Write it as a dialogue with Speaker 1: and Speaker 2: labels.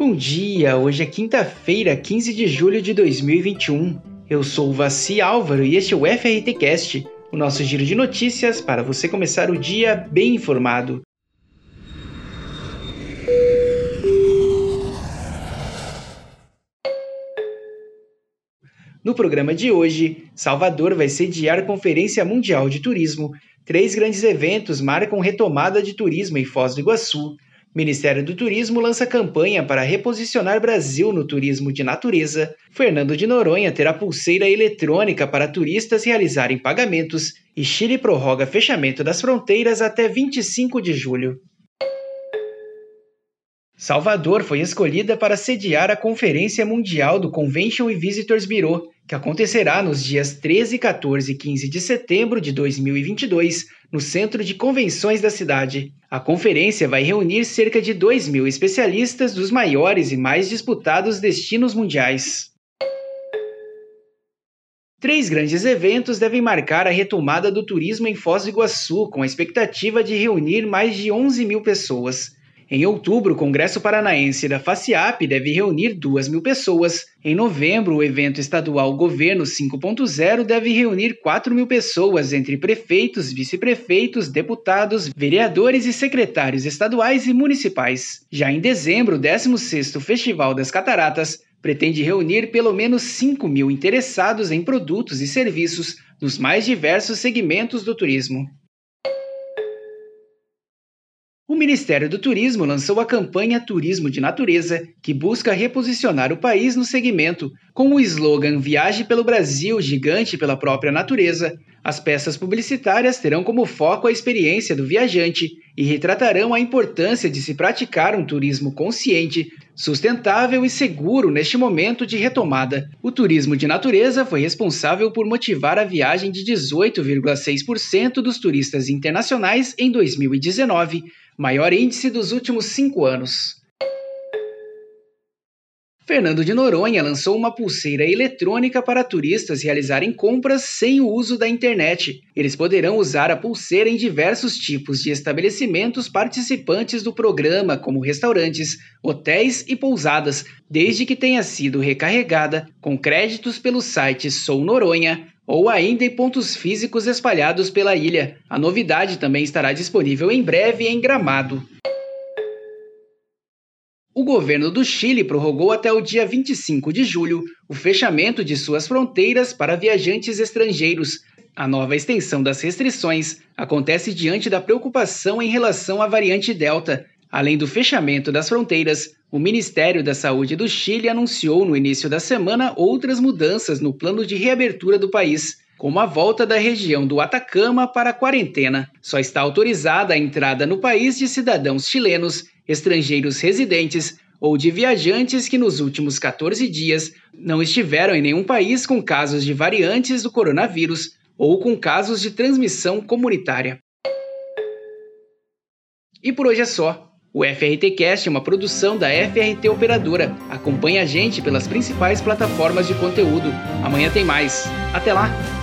Speaker 1: Bom dia, hoje é quinta-feira, 15 de julho de 2021. Eu sou o Vaci Álvaro e este é o FRTcast, o nosso giro de notícias para você começar o dia bem informado. No programa de hoje, Salvador vai sediar a Conferência Mundial de Turismo. Três grandes eventos marcam retomada de turismo em Foz do Iguaçu. Ministério do Turismo lança campanha para reposicionar Brasil no turismo de natureza. Fernando de Noronha terá pulseira eletrônica para turistas realizarem pagamentos. E Chile prorroga fechamento das fronteiras até 25 de julho. Salvador foi escolhida para sediar a Conferência Mundial do Convention e Visitors Bureau, que acontecerá nos dias 13, 14 e 15 de setembro de 2022, no Centro de Convenções da cidade. A conferência vai reunir cerca de 2 mil especialistas dos maiores e mais disputados destinos mundiais. Três grandes eventos devem marcar a retomada do turismo em Foz do Iguaçu, com a expectativa de reunir mais de 11 mil pessoas. Em outubro, o Congresso Paranaense da FACIAP deve reunir 2 mil pessoas. Em novembro, o evento estadual Governo 5.0 deve reunir 4 mil pessoas, entre prefeitos, vice-prefeitos, deputados, vereadores e secretários estaduais e municipais. Já em dezembro, o 16º Festival das Cataratas pretende reunir pelo menos 5 mil interessados em produtos e serviços nos mais diversos segmentos do turismo. O Ministério do Turismo lançou a campanha Turismo de Natureza, que busca reposicionar o país no segmento. Com o slogan Viaje pelo Brasil, gigante pela própria natureza, as peças publicitárias terão como foco a experiência do viajante e retratarão a importância de se praticar um turismo consciente, sustentável e seguro neste momento de retomada. O turismo de natureza foi responsável por motivar a viagem de 18,6% dos turistas internacionais em 2019 maior índice dos últimos cinco anos. Fernando de Noronha lançou uma pulseira eletrônica para turistas realizarem compras sem o uso da internet. Eles poderão usar a pulseira em diversos tipos de estabelecimentos participantes do programa, como restaurantes, hotéis e pousadas, desde que tenha sido recarregada com créditos pelo site Sou Noronha ou ainda em pontos físicos espalhados pela ilha. A novidade também estará disponível em breve em Gramado. O governo do Chile prorrogou até o dia 25 de julho o fechamento de suas fronteiras para viajantes estrangeiros. A nova extensão das restrições acontece diante da preocupação em relação à variante Delta. Além do fechamento das fronteiras, o Ministério da Saúde do Chile anunciou no início da semana outras mudanças no plano de reabertura do país, como a volta da região do Atacama para a quarentena. Só está autorizada a entrada no país de cidadãos chilenos, estrangeiros residentes ou de viajantes que nos últimos 14 dias não estiveram em nenhum país com casos de variantes do coronavírus ou com casos de transmissão comunitária. E por hoje é só. O FRTcast é uma produção da FRT Operadora. Acompanhe a gente pelas principais plataformas de conteúdo. Amanhã tem mais. Até lá!